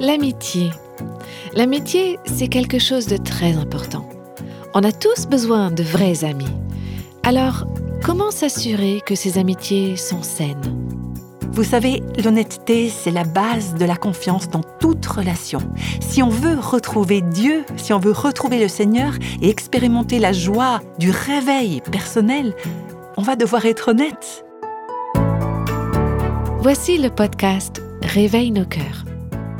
L'amitié. L'amitié, c'est quelque chose de très important. On a tous besoin de vrais amis. Alors, comment s'assurer que ces amitiés sont saines? Vous savez, l'honnêteté, c'est la base de la confiance dans toute relation. Si on veut retrouver Dieu, si on veut retrouver le Seigneur et expérimenter la joie du réveil personnel, on va devoir être honnête. Voici le podcast Réveille nos cœurs.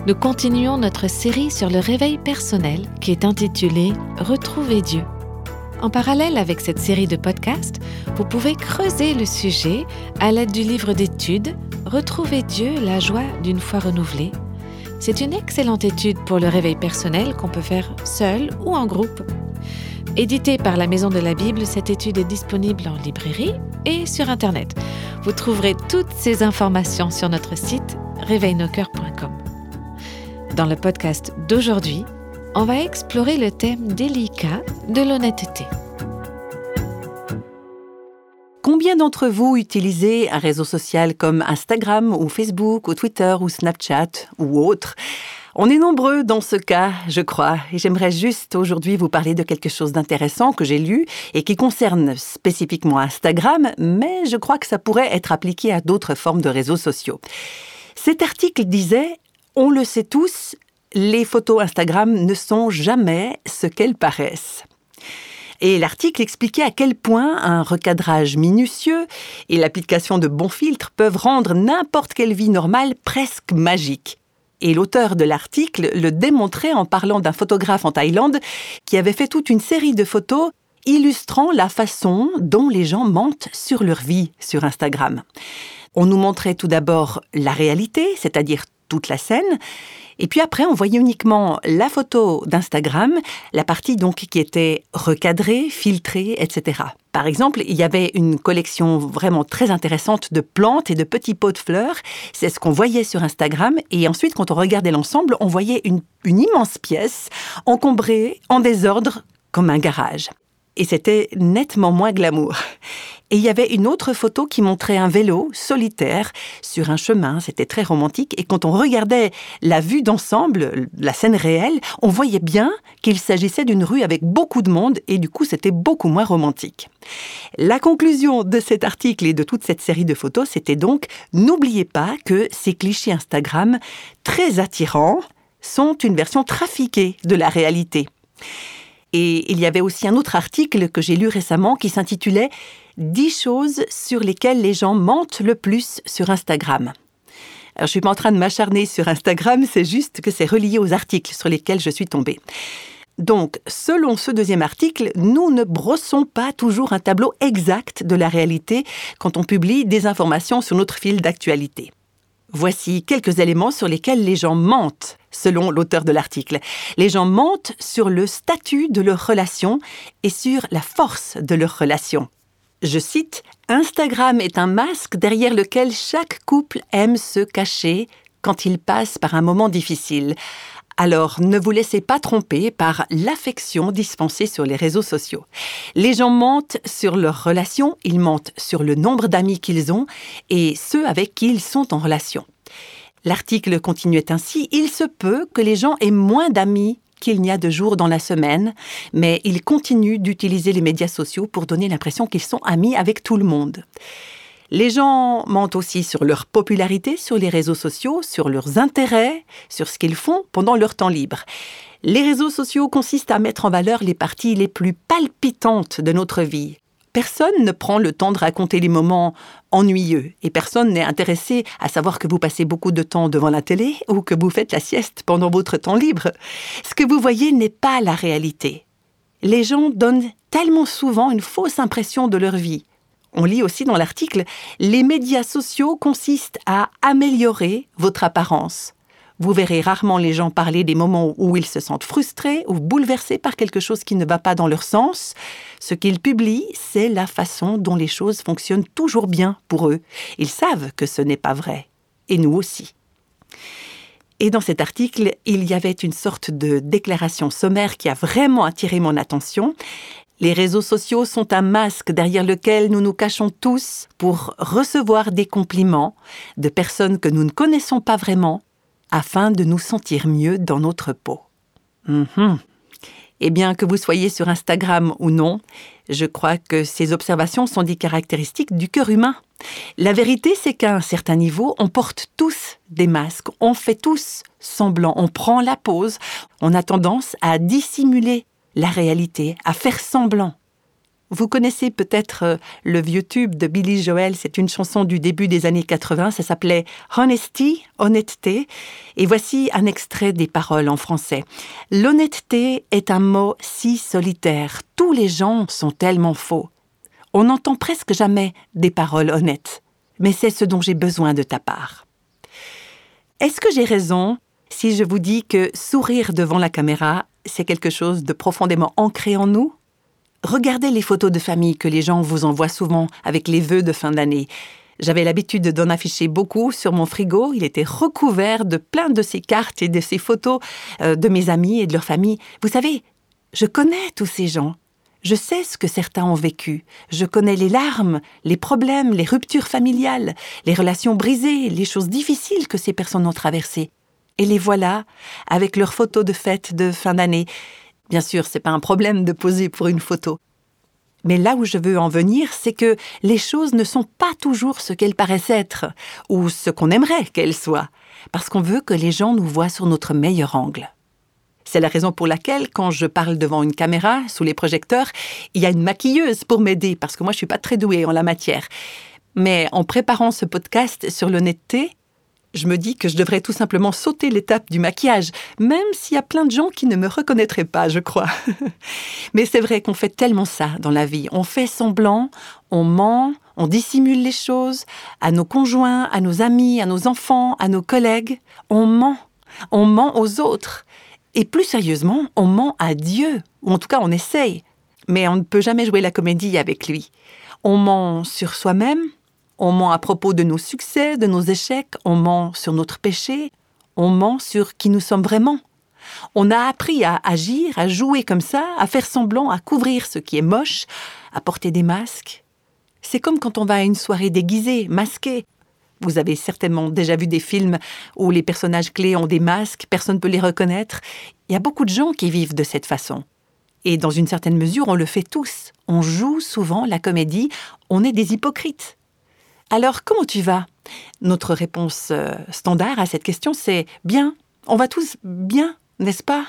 Nous continuons notre série sur le réveil personnel qui est intitulée Retrouver Dieu. En parallèle avec cette série de podcasts, vous pouvez creuser le sujet à l'aide du livre d'études Retrouver Dieu, la joie d'une foi renouvelée. C'est une excellente étude pour le réveil personnel qu'on peut faire seul ou en groupe. Édité par la Maison de la Bible, cette étude est disponible en librairie et sur Internet. Vous trouverez toutes ces informations sur notre site réveilnoscoeurs.com. Dans le podcast d'aujourd'hui, on va explorer le thème délicat de l'honnêteté. Combien d'entre vous utilisez un réseau social comme Instagram ou Facebook ou Twitter ou Snapchat ou autre? On est nombreux dans ce cas, je crois, j'aimerais juste aujourd'hui vous parler de quelque chose d'intéressant que j'ai lu et qui concerne spécifiquement Instagram, mais je crois que ça pourrait être appliqué à d'autres formes de réseaux sociaux. Cet article disait on le sait tous, les photos Instagram ne sont jamais ce qu'elles paraissent. Et l'article expliquait à quel point un recadrage minutieux et l'application de bons filtres peuvent rendre n'importe quelle vie normale presque magique. Et l'auteur de l'article le démontrait en parlant d'un photographe en Thaïlande qui avait fait toute une série de photos illustrant la façon dont les gens mentent sur leur vie sur Instagram. On nous montrait tout d'abord la réalité, c'est-à-dire toute la scène. Et puis après, on voyait uniquement la photo d'Instagram, la partie donc qui était recadrée, filtrée, etc. Par exemple, il y avait une collection vraiment très intéressante de plantes et de petits pots de fleurs. C'est ce qu'on voyait sur Instagram. Et ensuite, quand on regardait l'ensemble, on voyait une, une immense pièce encombrée, en désordre, comme un garage. Et c'était nettement moins glamour. Et il y avait une autre photo qui montrait un vélo solitaire sur un chemin. C'était très romantique. Et quand on regardait la vue d'ensemble, la scène réelle, on voyait bien qu'il s'agissait d'une rue avec beaucoup de monde et du coup c'était beaucoup moins romantique. La conclusion de cet article et de toute cette série de photos, c'était donc n'oubliez pas que ces clichés Instagram très attirants sont une version trafiquée de la réalité. Et il y avait aussi un autre article que j'ai lu récemment qui s'intitulait 10 choses sur lesquelles les gens mentent le plus sur Instagram. Alors, je suis pas en train de m'acharner sur Instagram, c'est juste que c'est relié aux articles sur lesquels je suis tombée. Donc, selon ce deuxième article, nous ne brossons pas toujours un tableau exact de la réalité quand on publie des informations sur notre fil d'actualité. Voici quelques éléments sur lesquels les gens mentent, selon l'auteur de l'article. Les gens mentent sur le statut de leur relation et sur la force de leur relation. Je cite, Instagram est un masque derrière lequel chaque couple aime se cacher quand il passe par un moment difficile. Alors ne vous laissez pas tromper par l'affection dispensée sur les réseaux sociaux. Les gens mentent sur leurs relations, ils mentent sur le nombre d'amis qu'ils ont et ceux avec qui ils sont en relation. L'article continuait ainsi, il se peut que les gens aient moins d'amis qu'il n'y a de jours dans la semaine, mais ils continuent d'utiliser les médias sociaux pour donner l'impression qu'ils sont amis avec tout le monde. Les gens mentent aussi sur leur popularité sur les réseaux sociaux, sur leurs intérêts, sur ce qu'ils font pendant leur temps libre. Les réseaux sociaux consistent à mettre en valeur les parties les plus palpitantes de notre vie. Personne ne prend le temps de raconter les moments ennuyeux et personne n'est intéressé à savoir que vous passez beaucoup de temps devant la télé ou que vous faites la sieste pendant votre temps libre. Ce que vous voyez n'est pas la réalité. Les gens donnent tellement souvent une fausse impression de leur vie. On lit aussi dans l'article, les médias sociaux consistent à améliorer votre apparence. Vous verrez rarement les gens parler des moments où ils se sentent frustrés ou bouleversés par quelque chose qui ne va pas dans leur sens. Ce qu'ils publient, c'est la façon dont les choses fonctionnent toujours bien pour eux. Ils savent que ce n'est pas vrai. Et nous aussi. Et dans cet article, il y avait une sorte de déclaration sommaire qui a vraiment attiré mon attention. Les réseaux sociaux sont un masque derrière lequel nous nous cachons tous pour recevoir des compliments de personnes que nous ne connaissons pas vraiment, afin de nous sentir mieux dans notre peau. Et eh bien que vous soyez sur Instagram ou non, je crois que ces observations sont des caractéristiques du cœur humain. La vérité, c'est qu'à un certain niveau, on porte tous des masques, on fait tous semblant, on prend la pose, on a tendance à dissimuler la réalité, à faire semblant. Vous connaissez peut-être euh, le vieux tube de Billy Joel, c'est une chanson du début des années 80, ça s'appelait Honesty, honnêteté, et voici un extrait des paroles en français. L'honnêteté est un mot si solitaire, tous les gens sont tellement faux. On n'entend presque jamais des paroles honnêtes, mais c'est ce dont j'ai besoin de ta part. Est-ce que j'ai raison si je vous dis que sourire devant la caméra, c'est quelque chose de profondément ancré en nous? Regardez les photos de famille que les gens vous envoient souvent avec les vœux de fin d'année. J'avais l'habitude d'en afficher beaucoup sur mon frigo. Il était recouvert de plein de ces cartes et de ces photos euh, de mes amis et de leur famille. Vous savez, je connais tous ces gens. Je sais ce que certains ont vécu. Je connais les larmes, les problèmes, les ruptures familiales, les relations brisées, les choses difficiles que ces personnes ont traversées. Et les voilà, avec leurs photos de fête de fin d'année. Bien sûr, c'est pas un problème de poser pour une photo. Mais là où je veux en venir, c'est que les choses ne sont pas toujours ce qu'elles paraissent être, ou ce qu'on aimerait qu'elles soient, parce qu'on veut que les gens nous voient sur notre meilleur angle. C'est la raison pour laquelle, quand je parle devant une caméra, sous les projecteurs, il y a une maquilleuse pour m'aider, parce que moi je suis pas très douée en la matière. Mais en préparant ce podcast sur l'honnêteté, je me dis que je devrais tout simplement sauter l'étape du maquillage, même s'il y a plein de gens qui ne me reconnaîtraient pas, je crois. Mais c'est vrai qu'on fait tellement ça dans la vie. On fait semblant, on ment, on dissimule les choses à nos conjoints, à nos amis, à nos enfants, à nos collègues. On ment. On ment aux autres. Et plus sérieusement, on ment à Dieu, ou en tout cas on essaye. Mais on ne peut jamais jouer la comédie avec lui. On ment sur soi-même, on ment à propos de nos succès, de nos échecs, on ment sur notre péché, on ment sur qui nous sommes vraiment. On a appris à agir, à jouer comme ça, à faire semblant, à couvrir ce qui est moche, à porter des masques. C'est comme quand on va à une soirée déguisée, masquée. Vous avez certainement déjà vu des films où les personnages clés ont des masques, personne ne peut les reconnaître. Il y a beaucoup de gens qui vivent de cette façon. Et dans une certaine mesure, on le fait tous. On joue souvent la comédie, on est des hypocrites. Alors, comment tu vas? Notre réponse euh, standard à cette question, c'est bien. On va tous bien, n'est-ce pas?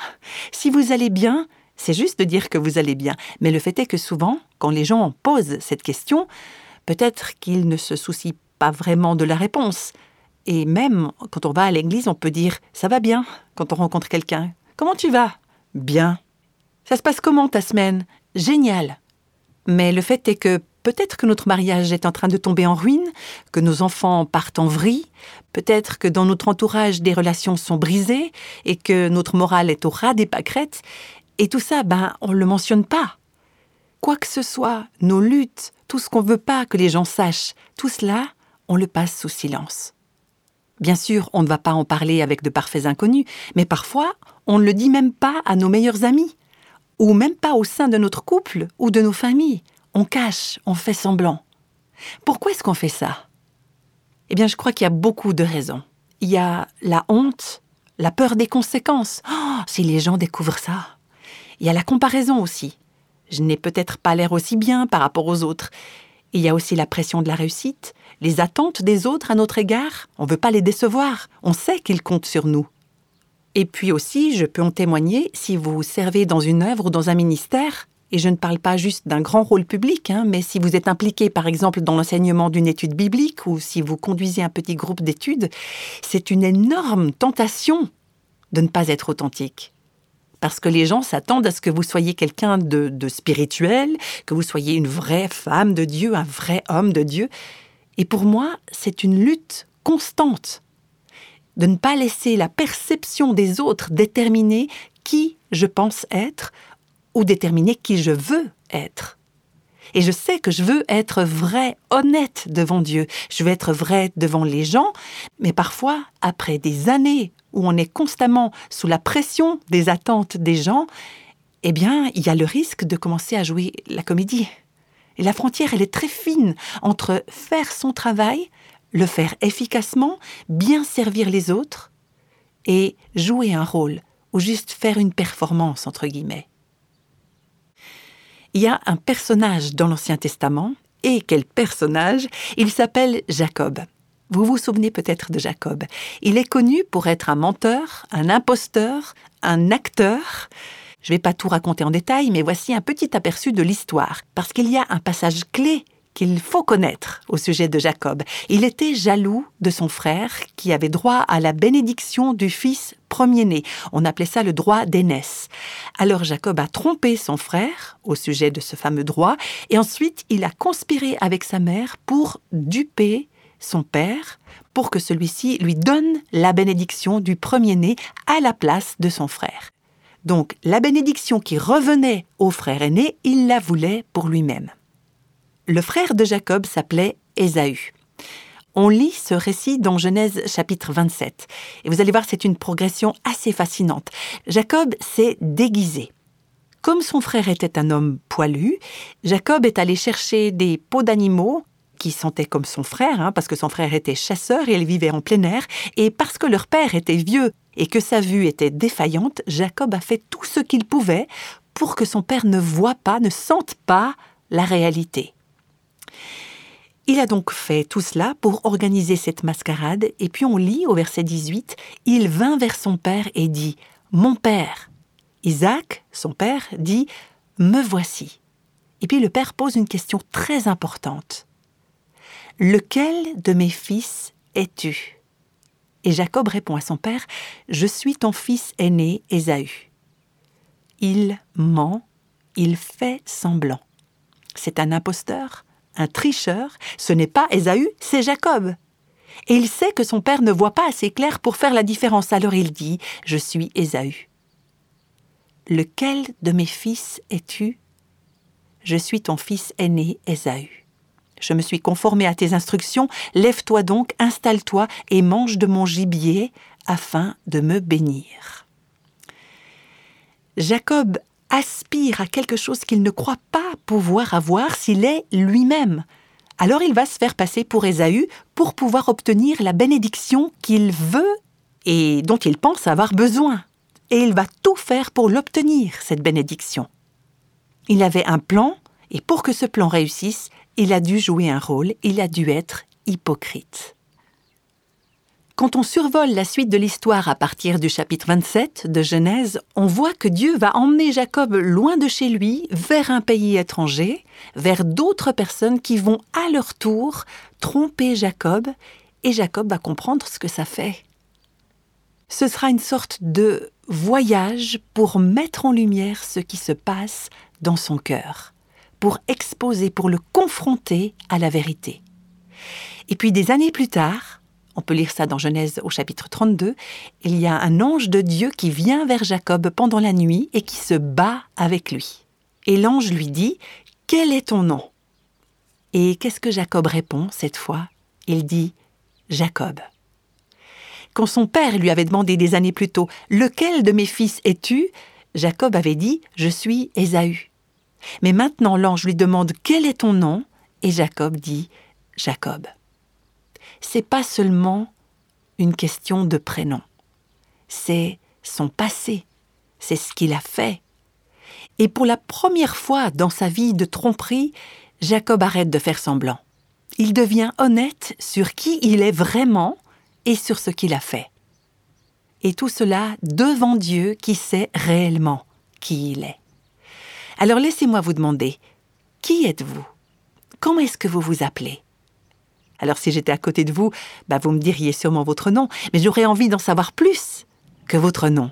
Si vous allez bien, c'est juste de dire que vous allez bien. Mais le fait est que souvent, quand les gens posent cette question, peut-être qu'ils ne se soucient pas vraiment de la réponse. Et même quand on va à l'église, on peut dire ça va bien quand on rencontre quelqu'un. Comment tu vas? Bien. Ça se passe comment ta semaine? Génial. Mais le fait est que Peut-être que notre mariage est en train de tomber en ruine, que nos enfants partent en vrille, peut-être que dans notre entourage des relations sont brisées et que notre morale est au ras des pâquerettes. Et tout ça, ben, on ne le mentionne pas. Quoi que ce soit, nos luttes, tout ce qu'on veut pas que les gens sachent, tout cela, on le passe sous silence. Bien sûr, on ne va pas en parler avec de parfaits inconnus, mais parfois, on ne le dit même pas à nos meilleurs amis, ou même pas au sein de notre couple ou de nos familles on cache, on fait semblant. Pourquoi est-ce qu'on fait ça? Eh bien, je crois qu'il y a beaucoup de raisons. Il y a la honte, la peur des conséquences. Oh, si les gens découvrent ça. Il y a la comparaison aussi. Je n'ai peut-être pas l'air aussi bien par rapport aux autres. Il y a aussi la pression de la réussite, les attentes des autres à notre égard. On ne veut pas les décevoir. On sait qu'ils comptent sur nous. Et puis aussi, je peux en témoigner, si vous servez dans une œuvre ou dans un ministère, et je ne parle pas juste d'un grand rôle public, hein, mais si vous êtes impliqué par exemple dans l'enseignement d'une étude biblique ou si vous conduisez un petit groupe d'études, c'est une énorme tentation de ne pas être authentique. Parce que les gens s'attendent à ce que vous soyez quelqu'un de, de spirituel, que vous soyez une vraie femme de Dieu, un vrai homme de Dieu. Et pour moi, c'est une lutte constante de ne pas laisser la perception des autres déterminer qui je pense être ou déterminer qui je veux être. Et je sais que je veux être vrai, honnête devant Dieu. Je veux être vrai devant les gens, mais parfois, après des années où on est constamment sous la pression des attentes des gens, eh bien, il y a le risque de commencer à jouer la comédie. Et la frontière, elle est très fine entre faire son travail, le faire efficacement, bien servir les autres, et jouer un rôle ou juste faire une performance, entre guillemets. Il y a un personnage dans l'Ancien Testament, et quel personnage? Il s'appelle Jacob. Vous vous souvenez peut-être de Jacob. Il est connu pour être un menteur, un imposteur, un acteur. Je ne vais pas tout raconter en détail, mais voici un petit aperçu de l'histoire, parce qu'il y a un passage clé qu'il faut connaître au sujet de Jacob. Il était jaloux de son frère qui avait droit à la bénédiction du fils premier-né. On appelait ça le droit d'aînesse. Alors Jacob a trompé son frère au sujet de ce fameux droit et ensuite il a conspiré avec sa mère pour duper son père pour que celui-ci lui donne la bénédiction du premier-né à la place de son frère. Donc la bénédiction qui revenait au frère aîné, il la voulait pour lui-même. Le frère de Jacob s'appelait Ésaü. On lit ce récit dans Genèse chapitre 27. Et vous allez voir, c'est une progression assez fascinante. Jacob s'est déguisé. Comme son frère était un homme poilu, Jacob est allé chercher des peaux d'animaux qui sentaient comme son frère, hein, parce que son frère était chasseur et elle vivait en plein air, et parce que leur père était vieux et que sa vue était défaillante, Jacob a fait tout ce qu'il pouvait pour que son père ne voie pas, ne sente pas la réalité. Il a donc fait tout cela pour organiser cette mascarade, et puis on lit au verset 18, Il vint vers son père et dit, Mon père. Isaac, son père, dit, Me voici. Et puis le père pose une question très importante. Lequel de mes fils es-tu? Et Jacob répond à son père, Je suis ton fils aîné, Ésaü. Il ment, il fait semblant. C'est un imposteur un tricheur, ce n'est pas Ésaü, c'est Jacob. Et il sait que son père ne voit pas assez clair pour faire la différence, alors il dit Je suis Ésaü. Lequel de mes fils es-tu? Je suis ton fils aîné, Ésaü. Je me suis conformé à tes instructions, lève-toi donc, installe-toi et mange de mon gibier afin de me bénir. Jacob aspire à quelque chose qu'il ne croit pas pouvoir avoir s'il est lui-même. Alors il va se faire passer pour Ésaü pour pouvoir obtenir la bénédiction qu'il veut et dont il pense avoir besoin. Et il va tout faire pour l'obtenir, cette bénédiction. Il avait un plan, et pour que ce plan réussisse, il a dû jouer un rôle, il a dû être hypocrite. Quand on survole la suite de l'histoire à partir du chapitre 27 de Genèse, on voit que Dieu va emmener Jacob loin de chez lui, vers un pays étranger, vers d'autres personnes qui vont à leur tour tromper Jacob, et Jacob va comprendre ce que ça fait. Ce sera une sorte de voyage pour mettre en lumière ce qui se passe dans son cœur, pour exposer, pour le confronter à la vérité. Et puis des années plus tard, on peut lire ça dans Genèse au chapitre 32, il y a un ange de Dieu qui vient vers Jacob pendant la nuit et qui se bat avec lui. Et l'ange lui dit, Quel est ton nom? Et qu'est-ce que Jacob répond cette fois? Il dit, Jacob. Quand son père lui avait demandé des années plus tôt, Lequel de mes fils es-tu? Jacob avait dit, Je suis Ésaü. Mais maintenant l'ange lui demande, Quel est ton nom? Et Jacob dit, Jacob c'est pas seulement une question de prénom. C'est son passé, c'est ce qu'il a fait. Et pour la première fois dans sa vie de tromperie, Jacob arrête de faire semblant. Il devient honnête sur qui il est vraiment et sur ce qu'il a fait. Et tout cela devant Dieu qui sait réellement qui il est. Alors laissez-moi vous demander, qui êtes-vous? Comment est-ce que vous vous appelez? Alors si j'étais à côté de vous, bah vous me diriez sûrement votre nom, mais j'aurais envie d'en savoir plus que votre nom.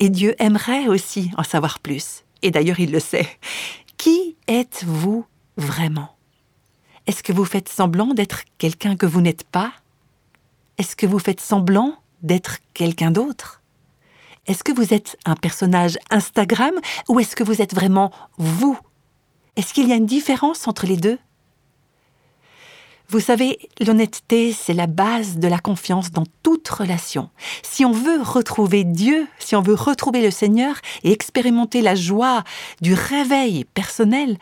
Et Dieu aimerait aussi en savoir plus. Et d'ailleurs, il le sait. Qui êtes-vous vraiment? Est-ce que vous faites semblant d'être quelqu'un que vous n'êtes pas? Est-ce que vous faites semblant d'être quelqu'un d'autre? Est-ce que vous êtes un personnage Instagram ou est-ce que vous êtes vraiment vous? Est-ce qu'il y a une différence entre les deux? Vous savez, l'honnêteté, c'est la base de la confiance dans toute relation. Si on veut retrouver Dieu, si on veut retrouver le Seigneur et expérimenter la joie du réveil personnel,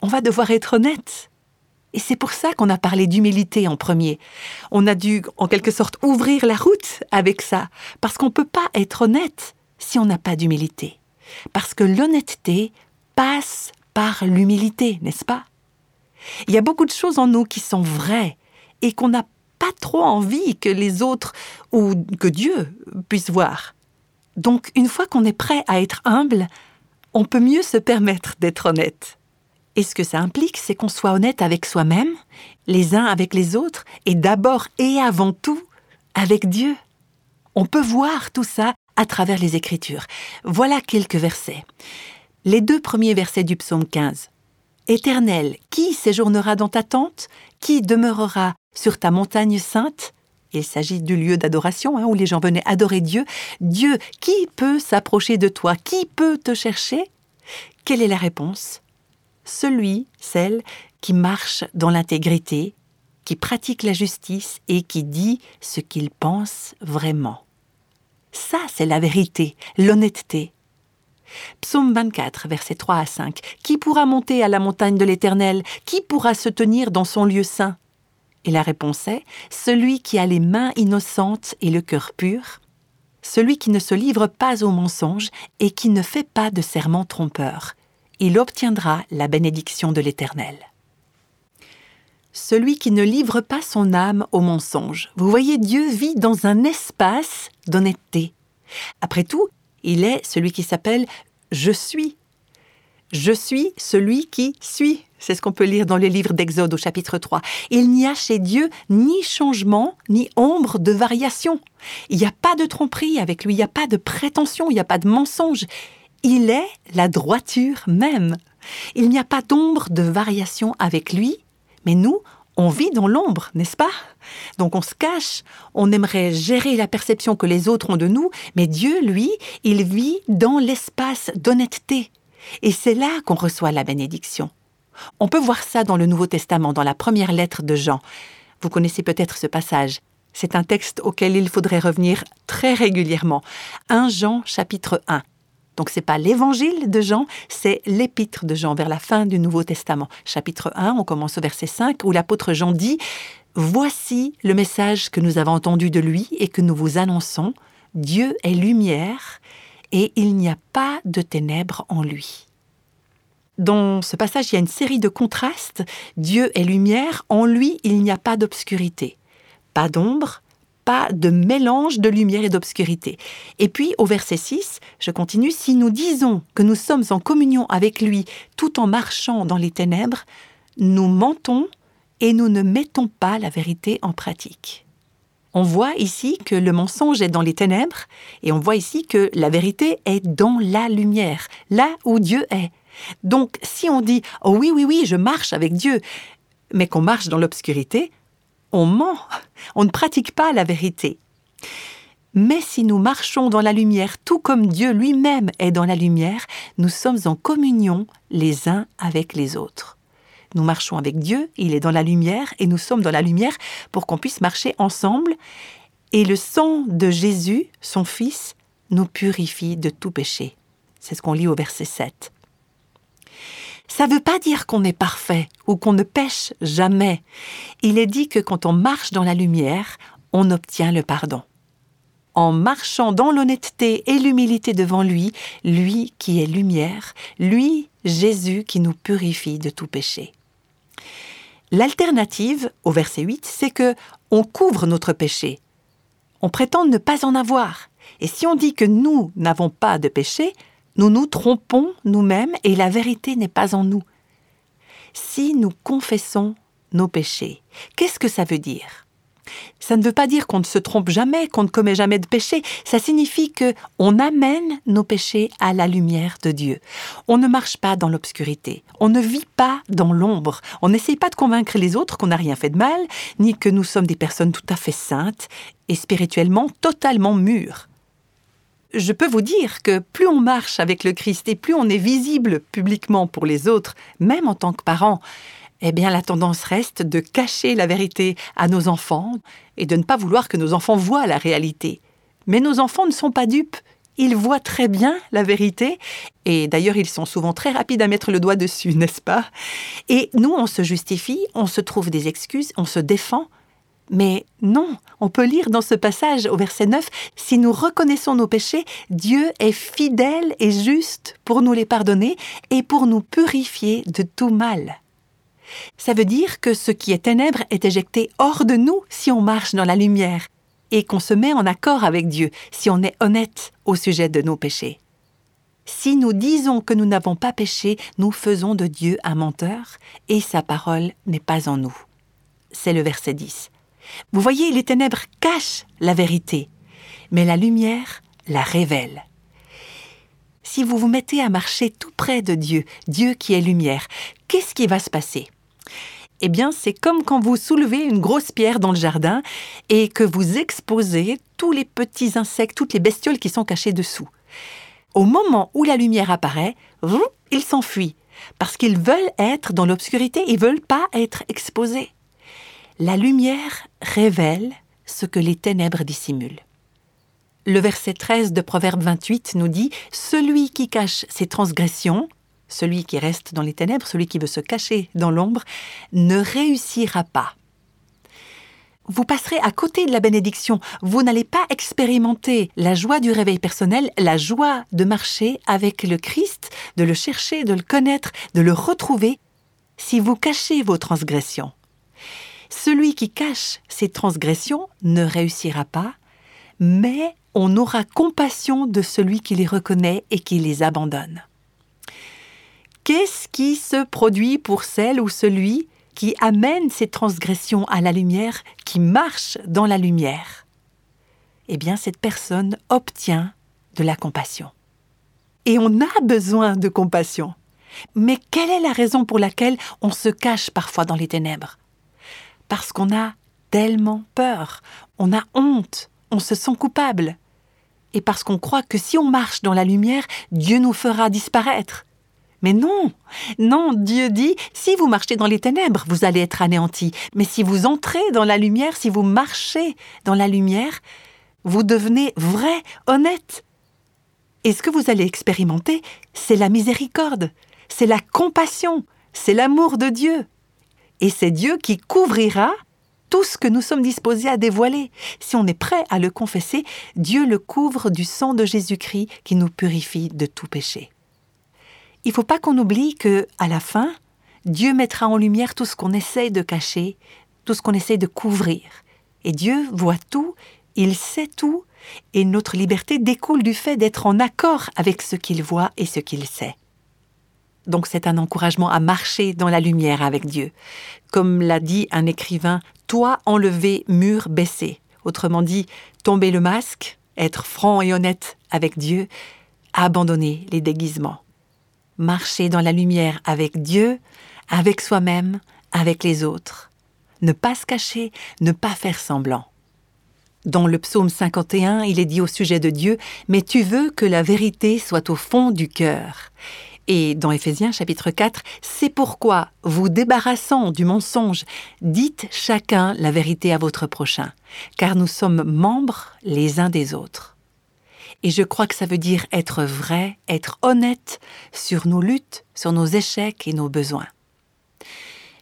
on va devoir être honnête. Et c'est pour ça qu'on a parlé d'humilité en premier. On a dû, en quelque sorte, ouvrir la route avec ça, parce qu'on ne peut pas être honnête si on n'a pas d'humilité. Parce que l'honnêteté passe par l'humilité, n'est-ce pas? Il y a beaucoup de choses en nous qui sont vraies et qu'on n'a pas trop envie que les autres ou que Dieu puissent voir. Donc, une fois qu'on est prêt à être humble, on peut mieux se permettre d'être honnête. Et ce que ça implique, c'est qu'on soit honnête avec soi-même, les uns avec les autres, et d'abord et avant tout avec Dieu. On peut voir tout ça à travers les Écritures. Voilà quelques versets. Les deux premiers versets du psaume 15. Éternel, qui séjournera dans ta tente Qui demeurera sur ta montagne sainte? Il s'agit du lieu d'adoration hein, où les gens venaient adorer Dieu. Dieu, qui peut s'approcher de toi? Qui peut te chercher? Quelle est la réponse? Celui, celle qui marche dans l'intégrité, qui pratique la justice et qui dit ce qu'il pense vraiment. Ça, c'est la vérité, l'honnêteté. Psaume 24, versets 3 à 5. Qui pourra monter à la montagne de l'Éternel? Qui pourra se tenir dans son lieu saint? Et la réponse est celui qui a les mains innocentes et le cœur pur, celui qui ne se livre pas au mensonge et qui ne fait pas de serment trompeur. Il obtiendra la bénédiction de l'Éternel. Celui qui ne livre pas son âme au mensonge. Vous voyez, Dieu vit dans un espace d'honnêteté. Après tout, il est celui qui s'appelle Je suis. Je suis celui qui suis. C'est ce qu'on peut lire dans le livre d'Exode au chapitre 3. Il n'y a chez Dieu ni changement, ni ombre de variation. Il n'y a pas de tromperie avec lui, il n'y a pas de prétention, il n'y a pas de mensonge. Il est la droiture même. Il n'y a pas d'ombre de variation avec lui, mais nous, on vit dans l'ombre, n'est-ce pas? Donc on se cache, on aimerait gérer la perception que les autres ont de nous, mais Dieu, lui, il vit dans l'espace d'honnêteté. Et c'est là qu'on reçoit la bénédiction. On peut voir ça dans le Nouveau Testament, dans la première lettre de Jean. Vous connaissez peut-être ce passage. C'est un texte auquel il faudrait revenir très régulièrement. 1 Jean chapitre 1. Donc c'est pas l'évangile de Jean, c'est l'épître de Jean vers la fin du Nouveau Testament. Chapitre 1, on commence au verset 5 où l'apôtre Jean dit Voici le message que nous avons entendu de lui et que nous vous annonçons. Dieu est lumière et il n'y a pas de ténèbres en lui. Dans ce passage, il y a une série de contrastes. Dieu est lumière, en lui, il n'y a pas d'obscurité. Pas d'ombre, pas de mélange de lumière et d'obscurité. Et puis, au verset 6, je continue, si nous disons que nous sommes en communion avec lui tout en marchant dans les ténèbres, nous mentons et nous ne mettons pas la vérité en pratique. On voit ici que le mensonge est dans les ténèbres et on voit ici que la vérité est dans la lumière, là où Dieu est. Donc si on dit ⁇ Oh oui, oui, oui, je marche avec Dieu ⁇ mais qu'on marche dans l'obscurité, on ment, on ne pratique pas la vérité. Mais si nous marchons dans la lumière, tout comme Dieu lui-même est dans la lumière, nous sommes en communion les uns avec les autres. Nous marchons avec Dieu, il est dans la lumière, et nous sommes dans la lumière pour qu'on puisse marcher ensemble. Et le sang de Jésus, son Fils, nous purifie de tout péché. C'est ce qu'on lit au verset 7. Ça ne veut pas dire qu'on est parfait ou qu'on ne pêche jamais. Il est dit que quand on marche dans la lumière, on obtient le pardon. En marchant dans l'honnêteté et l'humilité devant lui, lui qui est lumière, lui, Jésus qui nous purifie de tout péché. L'alternative, au verset 8, c'est que on couvre notre péché. On prétend ne pas en avoir. Et si on dit que nous n'avons pas de péché, nous nous trompons nous-mêmes et la vérité n'est pas en nous. Si nous confessons nos péchés, qu'est-ce que ça veut dire? Ça ne veut pas dire qu'on ne se trompe jamais, qu'on ne commet jamais de péché. Ça signifie que on amène nos péchés à la lumière de Dieu. On ne marche pas dans l'obscurité. On ne vit pas dans l'ombre. On n'essaye pas de convaincre les autres qu'on n'a rien fait de mal, ni que nous sommes des personnes tout à fait saintes et spirituellement totalement mûres je peux vous dire que plus on marche avec le Christ et plus on est visible publiquement pour les autres, même en tant que parents, eh bien la tendance reste de cacher la vérité à nos enfants et de ne pas vouloir que nos enfants voient la réalité. Mais nos enfants ne sont pas dupes. ils voient très bien la vérité, et d'ailleurs ils sont souvent très rapides à mettre le doigt dessus, n'est-ce pas? Et nous, on se justifie, on se trouve des excuses, on se défend, mais non, on peut lire dans ce passage au verset 9, Si nous reconnaissons nos péchés, Dieu est fidèle et juste pour nous les pardonner et pour nous purifier de tout mal. Ça veut dire que ce qui est ténèbre est éjecté hors de nous si on marche dans la lumière et qu'on se met en accord avec Dieu si on est honnête au sujet de nos péchés. Si nous disons que nous n'avons pas péché, nous faisons de Dieu un menteur et sa parole n'est pas en nous. C'est le verset 10. Vous voyez, les ténèbres cachent la vérité, mais la lumière la révèle. Si vous vous mettez à marcher tout près de Dieu, Dieu qui est lumière, qu'est-ce qui va se passer? Eh bien, c'est comme quand vous soulevez une grosse pierre dans le jardin et que vous exposez tous les petits insectes, toutes les bestioles qui sont cachées dessous. Au moment où la lumière apparaît, ils s'enfuient parce qu'ils veulent être dans l'obscurité, ils veulent pas être exposés. La lumière révèle ce que les ténèbres dissimulent. Le verset 13 de Proverbe 28 nous dit Celui qui cache ses transgressions celui qui reste dans les ténèbres, celui qui veut se cacher dans l'ombre, ne réussira pas. Vous passerez à côté de la bénédiction, vous n'allez pas expérimenter la joie du réveil personnel, la joie de marcher avec le Christ, de le chercher, de le connaître, de le retrouver, si vous cachez vos transgressions. Celui qui cache ses transgressions ne réussira pas, mais on aura compassion de celui qui les reconnaît et qui les abandonne. Qu'est-ce qui se produit pour celle ou celui qui amène ces transgressions à la lumière, qui marche dans la lumière? Eh bien, cette personne obtient de la compassion. Et on a besoin de compassion. Mais quelle est la raison pour laquelle on se cache parfois dans les ténèbres? Parce qu'on a tellement peur, on a honte, on se sent coupable. Et parce qu'on croit que si on marche dans la lumière, Dieu nous fera disparaître. Mais non, non, Dieu dit, si vous marchez dans les ténèbres, vous allez être anéantis. Mais si vous entrez dans la lumière, si vous marchez dans la lumière, vous devenez vrai, honnête. Et ce que vous allez expérimenter, c'est la miséricorde, c'est la compassion, c'est l'amour de Dieu. Et c'est Dieu qui couvrira tout ce que nous sommes disposés à dévoiler. Si on est prêt à le confesser, Dieu le couvre du sang de Jésus-Christ qui nous purifie de tout péché il ne faut pas qu'on oublie que, à la fin, Dieu mettra en lumière tout ce qu'on essaie de cacher, tout ce qu'on essaie de couvrir. Et Dieu voit tout, il sait tout, et notre liberté découle du fait d'être en accord avec ce qu'il voit et ce qu'il sait. Donc c'est un encouragement à marcher dans la lumière avec Dieu. Comme l'a dit un écrivain, toi enlever mur baissé. Autrement dit, tomber le masque, être franc et honnête avec Dieu, abandonner les déguisements marcher dans la lumière avec Dieu, avec soi-même, avec les autres. Ne pas se cacher, ne pas faire semblant. Dans le psaume 51, il est dit au sujet de Dieu, Mais tu veux que la vérité soit au fond du cœur. Et dans Éphésiens chapitre 4, C'est pourquoi, vous débarrassant du mensonge, dites chacun la vérité à votre prochain, car nous sommes membres les uns des autres. Et je crois que ça veut dire être vrai, être honnête sur nos luttes, sur nos échecs et nos besoins.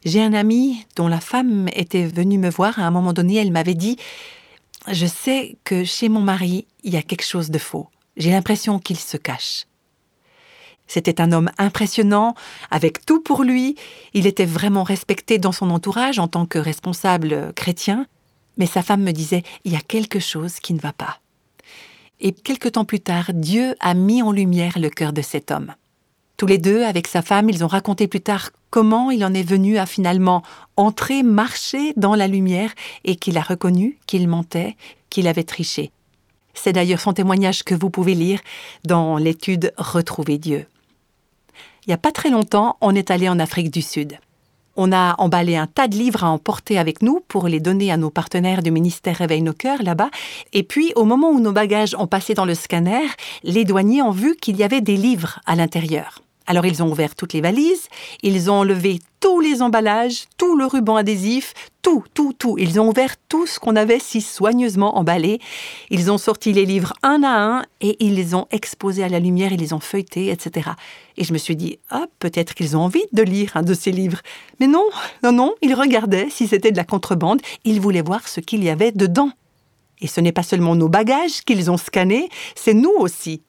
J'ai un ami dont la femme était venue me voir à un moment donné, elle m'avait dit Je sais que chez mon mari, il y a quelque chose de faux. J'ai l'impression qu'il se cache. C'était un homme impressionnant, avec tout pour lui, il était vraiment respecté dans son entourage en tant que responsable chrétien, mais sa femme me disait Il y a quelque chose qui ne va pas. Et quelque temps plus tard, Dieu a mis en lumière le cœur de cet homme. Tous les deux, avec sa femme, ils ont raconté plus tard comment il en est venu à finalement entrer, marcher dans la lumière et qu'il a reconnu qu'il mentait, qu'il avait triché. C'est d'ailleurs son témoignage que vous pouvez lire dans l'étude Retrouver Dieu. Il n'y a pas très longtemps, on est allé en Afrique du Sud. On a emballé un tas de livres à emporter avec nous pour les donner à nos partenaires du ministère Réveil nos cœurs là-bas. Et puis, au moment où nos bagages ont passé dans le scanner, les douaniers ont vu qu'il y avait des livres à l'intérieur. Alors ils ont ouvert toutes les valises, ils ont enlevé tous les emballages, tout le ruban adhésif, tout, tout, tout. Ils ont ouvert tout ce qu'on avait si soigneusement emballé. Ils ont sorti les livres un à un et ils les ont exposés à la lumière, ils les ont feuilletés, etc. Et je me suis dit, ah, peut-être qu'ils ont envie de lire un de ces livres. Mais non, non, non, ils regardaient si c'était de la contrebande, ils voulaient voir ce qu'il y avait dedans. Et ce n'est pas seulement nos bagages qu'ils ont scannés, c'est nous aussi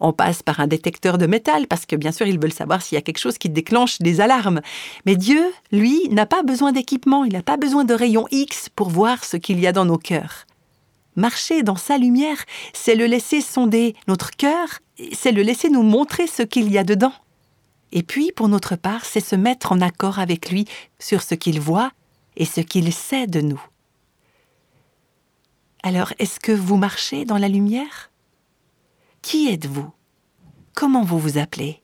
on passe par un détecteur de métal parce que bien sûr ils veulent savoir s'il y a quelque chose qui déclenche des alarmes. Mais Dieu, lui, n'a pas besoin d'équipement, il n'a pas besoin de rayons X pour voir ce qu'il y a dans nos cœurs. Marcher dans sa lumière, c'est le laisser sonder notre cœur, c'est le laisser nous montrer ce qu'il y a dedans. Et puis, pour notre part, c'est se mettre en accord avec lui sur ce qu'il voit et ce qu'il sait de nous. Alors, est-ce que vous marchez dans la lumière? Qui êtes-vous? Comment vous vous appelez?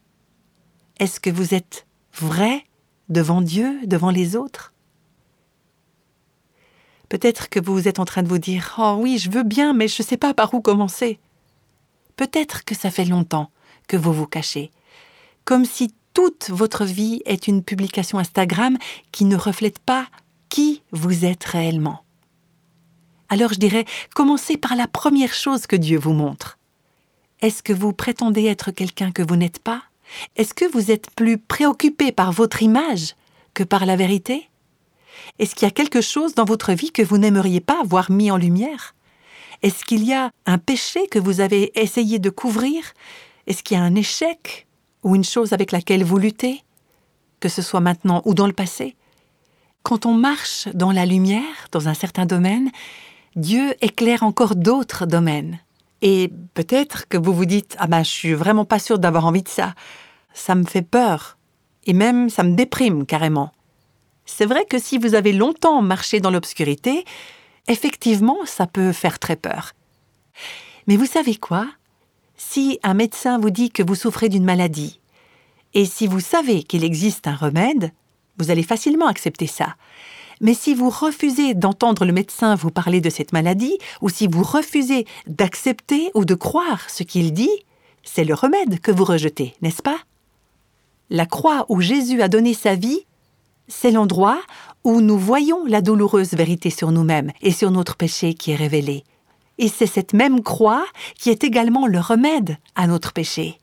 Est-ce que vous êtes vrai devant Dieu, devant les autres? Peut-être que vous êtes en train de vous dire Oh oui, je veux bien, mais je ne sais pas par où commencer. Peut-être que ça fait longtemps que vous vous cachez, comme si toute votre vie est une publication Instagram qui ne reflète pas qui vous êtes réellement. Alors je dirais, commencez par la première chose que Dieu vous montre. Est-ce que vous prétendez être quelqu'un que vous n'êtes pas? Est-ce que vous êtes plus préoccupé par votre image que par la vérité? Est-ce qu'il y a quelque chose dans votre vie que vous n'aimeriez pas avoir mis en lumière? Est-ce qu'il y a un péché que vous avez essayé de couvrir? Est-ce qu'il y a un échec ou une chose avec laquelle vous luttez Que ce soit maintenant ou dans le passé? Quand on marche dans la lumière, dans un certain domaine, Dieu éclaire encore d'autres domaines. Et peut-être que vous vous dites Ah ben, je suis vraiment pas sûre d'avoir envie de ça. Ça me fait peur. Et même, ça me déprime carrément. C'est vrai que si vous avez longtemps marché dans l'obscurité, effectivement, ça peut faire très peur. Mais vous savez quoi? Si un médecin vous dit que vous souffrez d'une maladie, et si vous savez qu'il existe un remède, vous allez facilement accepter ça. Mais si vous refusez d'entendre le médecin vous parler de cette maladie, ou si vous refusez d'accepter ou de croire ce qu'il dit, c'est le remède que vous rejetez, n'est-ce pas? La croix où Jésus a donné sa vie, c'est l'endroit où nous voyons la douloureuse vérité sur nous-mêmes et sur notre péché qui est révélé. Et c'est cette même croix qui est également le remède à notre péché.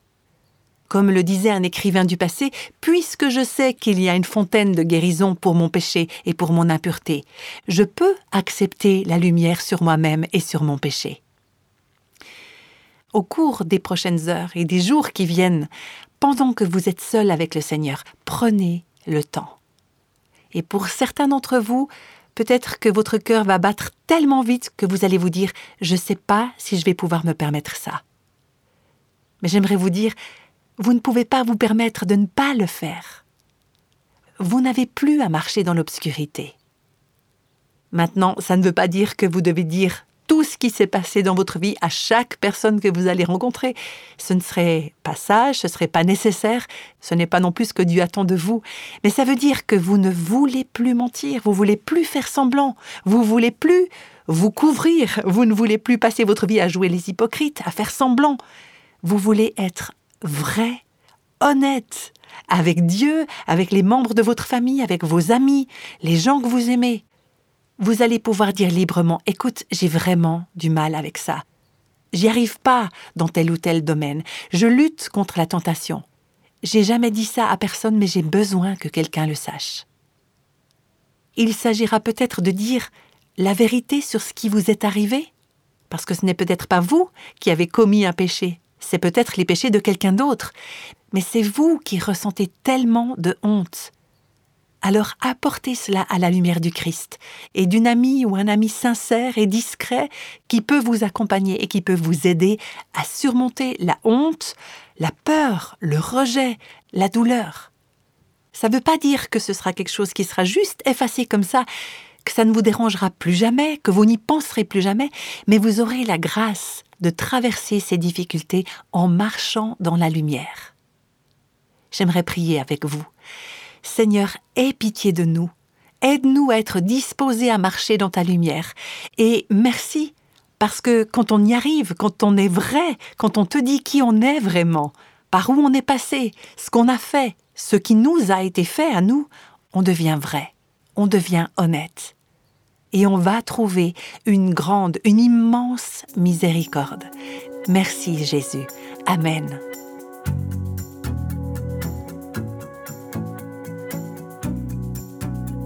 Comme le disait un écrivain du passé, puisque je sais qu'il y a une fontaine de guérison pour mon péché et pour mon impureté, je peux accepter la lumière sur moi-même et sur mon péché. Au cours des prochaines heures et des jours qui viennent, pendant que vous êtes seul avec le Seigneur, prenez le temps. Et pour certains d'entre vous, peut-être que votre cœur va battre tellement vite que vous allez vous dire ⁇ Je ne sais pas si je vais pouvoir me permettre ça ⁇ Mais j'aimerais vous dire vous ne pouvez pas vous permettre de ne pas le faire. Vous n'avez plus à marcher dans l'obscurité. Maintenant, ça ne veut pas dire que vous devez dire tout ce qui s'est passé dans votre vie à chaque personne que vous allez rencontrer. Ce ne serait pas sage, ce ne serait pas nécessaire, ce n'est pas non plus ce que Dieu attend de vous. Mais ça veut dire que vous ne voulez plus mentir, vous voulez plus faire semblant, vous voulez plus vous couvrir, vous ne voulez plus passer votre vie à jouer les hypocrites, à faire semblant. Vous voulez être vrai, honnête, avec Dieu, avec les membres de votre famille, avec vos amis, les gens que vous aimez. Vous allez pouvoir dire librement Écoute, j'ai vraiment du mal avec ça. J'y arrive pas dans tel ou tel domaine. Je lutte contre la tentation. J'ai jamais dit ça à personne, mais j'ai besoin que quelqu'un le sache. Il s'agira peut-être de dire la vérité sur ce qui vous est arrivé, parce que ce n'est peut-être pas vous qui avez commis un péché, c'est peut-être les péchés de quelqu'un d'autre, mais c'est vous qui ressentez tellement de honte. Alors apportez cela à la lumière du Christ et d'une amie ou un ami sincère et discret qui peut vous accompagner et qui peut vous aider à surmonter la honte, la peur, le rejet, la douleur. Ça ne veut pas dire que ce sera quelque chose qui sera juste effacé comme ça, que ça ne vous dérangera plus jamais, que vous n'y penserez plus jamais, mais vous aurez la grâce de traverser ces difficultés en marchant dans la lumière. J'aimerais prier avec vous. Seigneur, aie pitié de nous. Aide-nous à être disposés à marcher dans ta lumière. Et merci, parce que quand on y arrive, quand on est vrai, quand on te dit qui on est vraiment, par où on est passé, ce qu'on a fait, ce qui nous a été fait à nous, on devient vrai, on devient honnête. Et on va trouver une grande, une immense miséricorde. Merci Jésus. Amen.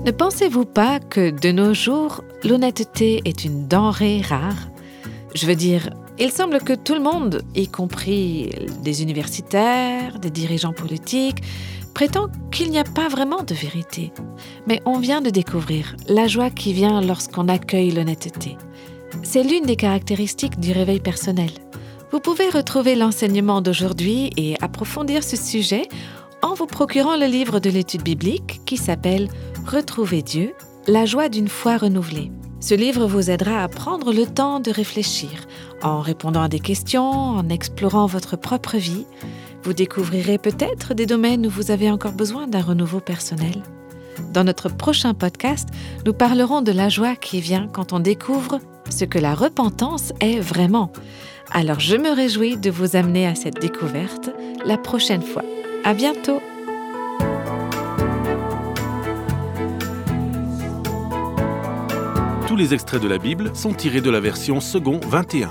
Ne pensez-vous pas que de nos jours, l'honnêteté est une denrée rare? Je veux dire, il semble que tout le monde, y compris des universitaires, des dirigeants politiques, prétend qu'il n'y a pas vraiment de vérité. Mais on vient de découvrir la joie qui vient lorsqu'on accueille l'honnêteté. C'est l'une des caractéristiques du réveil personnel. Vous pouvez retrouver l'enseignement d'aujourd'hui et approfondir ce sujet en vous procurant le livre de l'étude biblique qui s'appelle Retrouver Dieu, la joie d'une foi renouvelée. Ce livre vous aidera à prendre le temps de réfléchir, en répondant à des questions, en explorant votre propre vie. Vous découvrirez peut-être des domaines où vous avez encore besoin d'un renouveau personnel. Dans notre prochain podcast, nous parlerons de la joie qui vient quand on découvre ce que la repentance est vraiment. Alors je me réjouis de vous amener à cette découverte la prochaine fois. À bientôt! Tous les extraits de la Bible sont tirés de la version second 21.